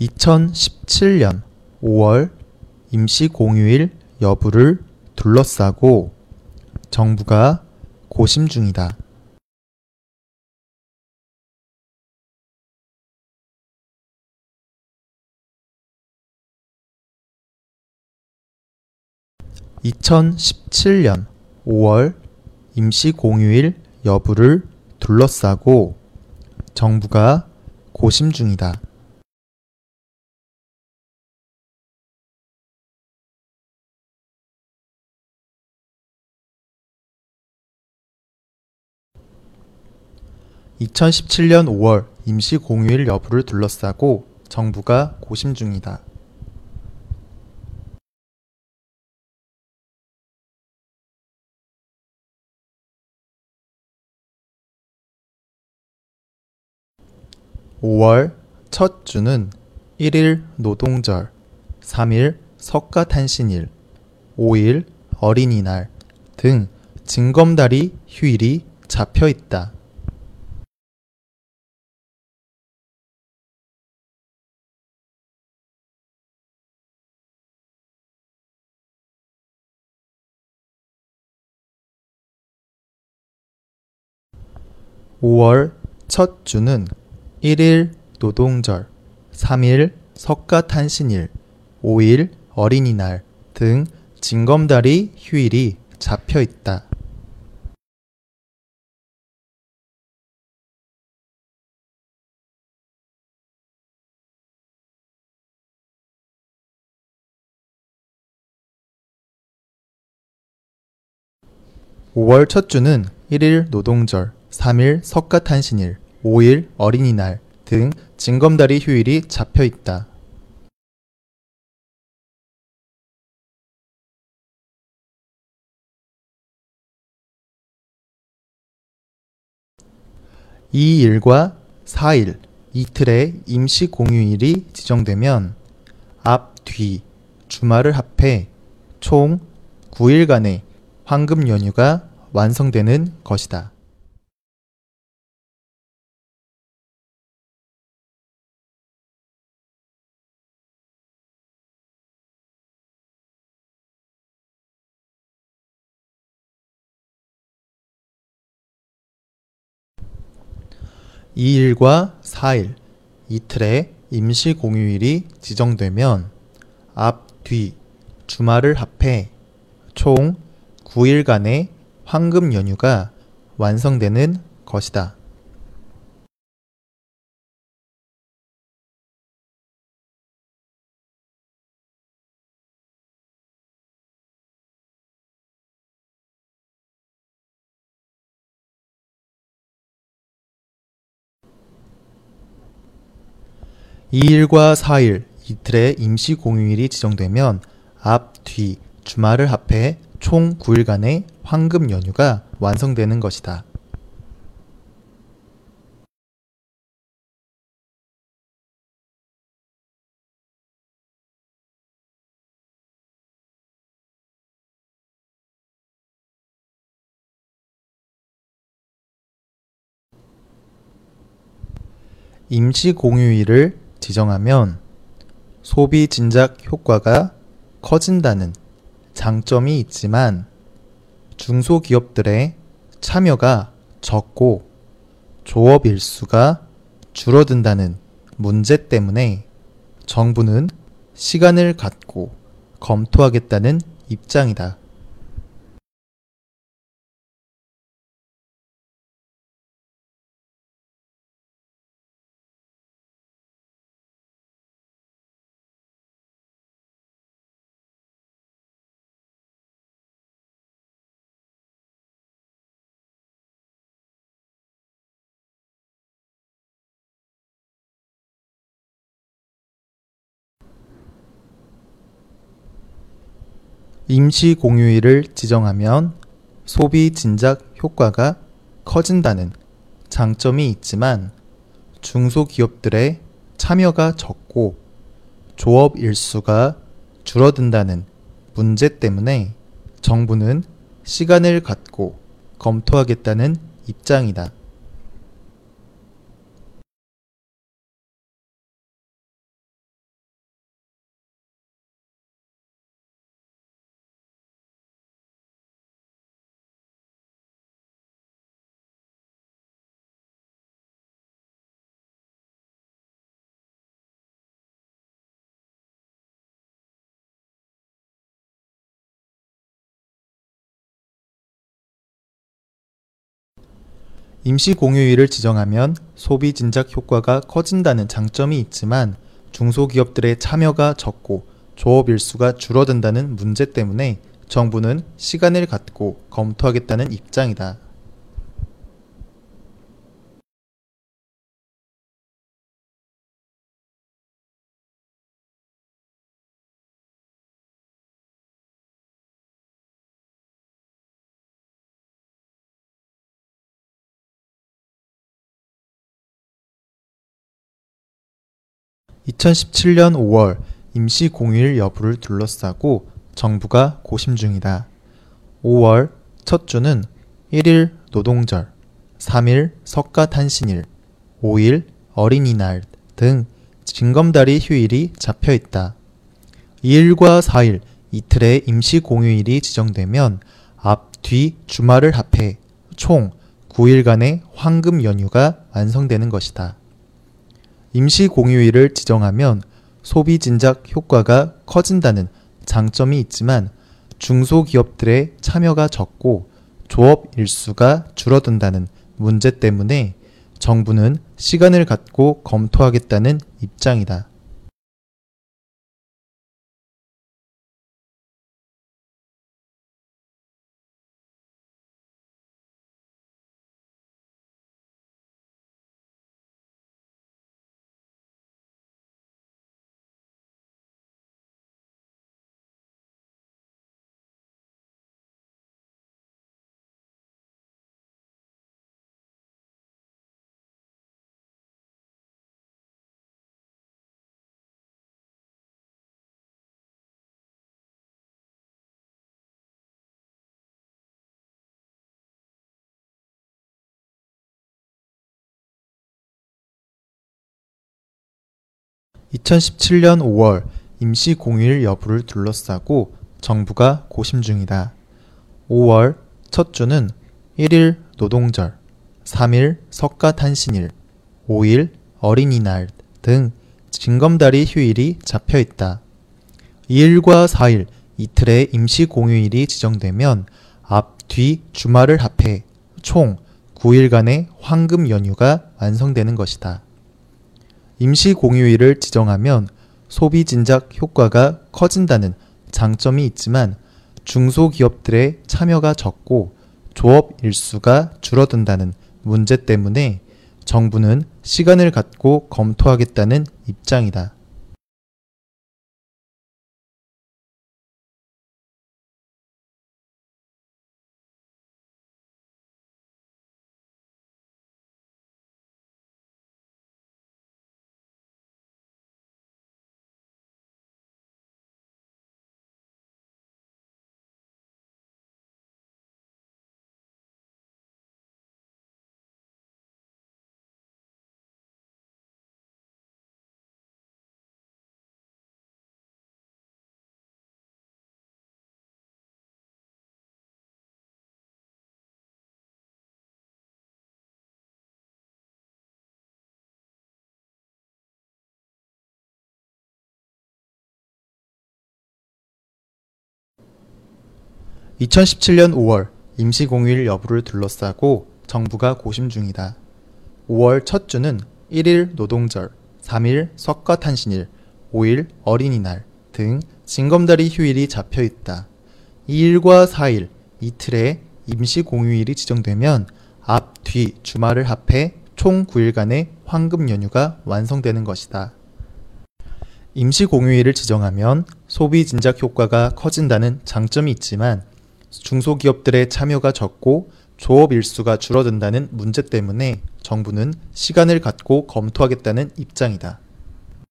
2017년 5월 임시 공휴일 여부를 둘러싸고 정부가 고심 중이다. (2017년 5월) 임시 공휴일 여부를 둘러싸고 정부가 고심 중이다. 2017년 5월 임시 공휴일 여부를 둘러싸고 정부가 고심 중이다. (5월) 첫 주는 (1일) 노동절 (3일) 석가탄신일 (5일) 어린이날 등 징검다리 휴일이 잡혀 있다. 5월 첫 주는 1일 노동절, 3일 석가탄신일, 5일 어린이날 등 징검다리 휴일이 잡혀 있다. 5월 첫 주는 1일 노동절, 3일 석가탄신일, 5일 어린이날 등 징검다리 휴일이 잡혀 있다. 이 일과 4일 이틀의 임시 공휴일이 지정되면 앞, 뒤, 주말을 합해 총 9일간의 황금 연휴가 완성되는 것이다. (2일과) (4일) 이틀의 임시 공휴일이 지정되면 앞, 뒤, 주말을 합해 총 9일간의 황금 연휴가 완성되는 것이다. (2일과) (4일) 이틀의 임시 공휴일이 지정되면 앞, 뒤, 주말을 합해 총 9일간의 황금 연휴가 완성되는 것이다. 임시 공휴일을 지정하면 소비 진작 효과가 커진다는 장점이 있지만 중소기업들의 참여가 적고 조업 일수가 줄어든다는 문제 때문에 정부는 시간을 갖고 검토하겠다는 입장이다. 임시 공휴일을 지정하면 소비 진작 효과가 커진다는 장점이 있지만 중소기업들의 참여가 적고 조업 일수가 줄어든다는 문제 때문에 정부는 시간을 갖고 검토하겠다는 입장이다. 임시 공휴일을 지정하면 소비 진작 효과가 커진다는 장점이 있지만 중소기업들의 참여가 적고 조업 일수가 줄어든다는 문제 때문에 정부는 시간을 갖고 검토하겠다는 입장이다. (2017년 5월) 임시 공휴일 여부를 둘러싸고 정부가 고심 중이다. 5월 첫 주는 1일 노동절, 3일 석가탄신일, 5일 어린이날 등 징검다리 휴일이 잡혀 있다. 2일과 4일 이틀의 임시 공휴일이 지정되면 앞, 뒤 주말을 합해 총 9일간의 황금 연휴가 완성되는 것이다. 임시 공휴일을 지정하면 소비 진작 효과가 커진다는 장점이 있지만 중소기업들의 참여가 적고 조업 일수가 줄어든다는 문제 때문에 정부는 시간을 갖고 검토하겠다는 입장이다. (2017년 5월) 임시 공휴일 여부를 둘러싸고 정부가 고심 중이다. 5월 첫 주는 1일 노동절, 3일 석가탄신일, 5일 어린이날 등 징검다리 휴일이 잡혀 있다. 2일과 4일 이틀의 임시 공휴일이 지정되면 앞, 뒤 주말을 합해 총 9일간의 황금 연휴가 완성되는 것이다. 임시 공휴일을 지정하면 소비 진작 효과가 커진다는 장점이 있지만 중소기업들의 참여가 적고 조업 일수가 줄어든다는 문제 때문에 정부는 시간을 갖고 검토하겠다는 입장이다. (2017년 5월) 임시 공휴일 여부를 둘러싸고 정부가 고심 중이다. 5월 첫 주는 1일 노동절, 3일 석가탄신일, 5일 어린이날 등 징검다리 휴일이 잡혀 있다. 2일과 4일 이틀의 임시 공휴일이 지정되면 앞, 뒤 주말을 합해 총 9일간의 황금 연휴가 완성되는 것이다. 임시 공휴일을 지정하면 소비 진작 효과가 커진다는 장점이 있지만 중소기업들의 참여가 적고 조업 일수가 줄어든다는 문제 때문에 정부는 시간을 갖고 검토하겠다는 입장이다.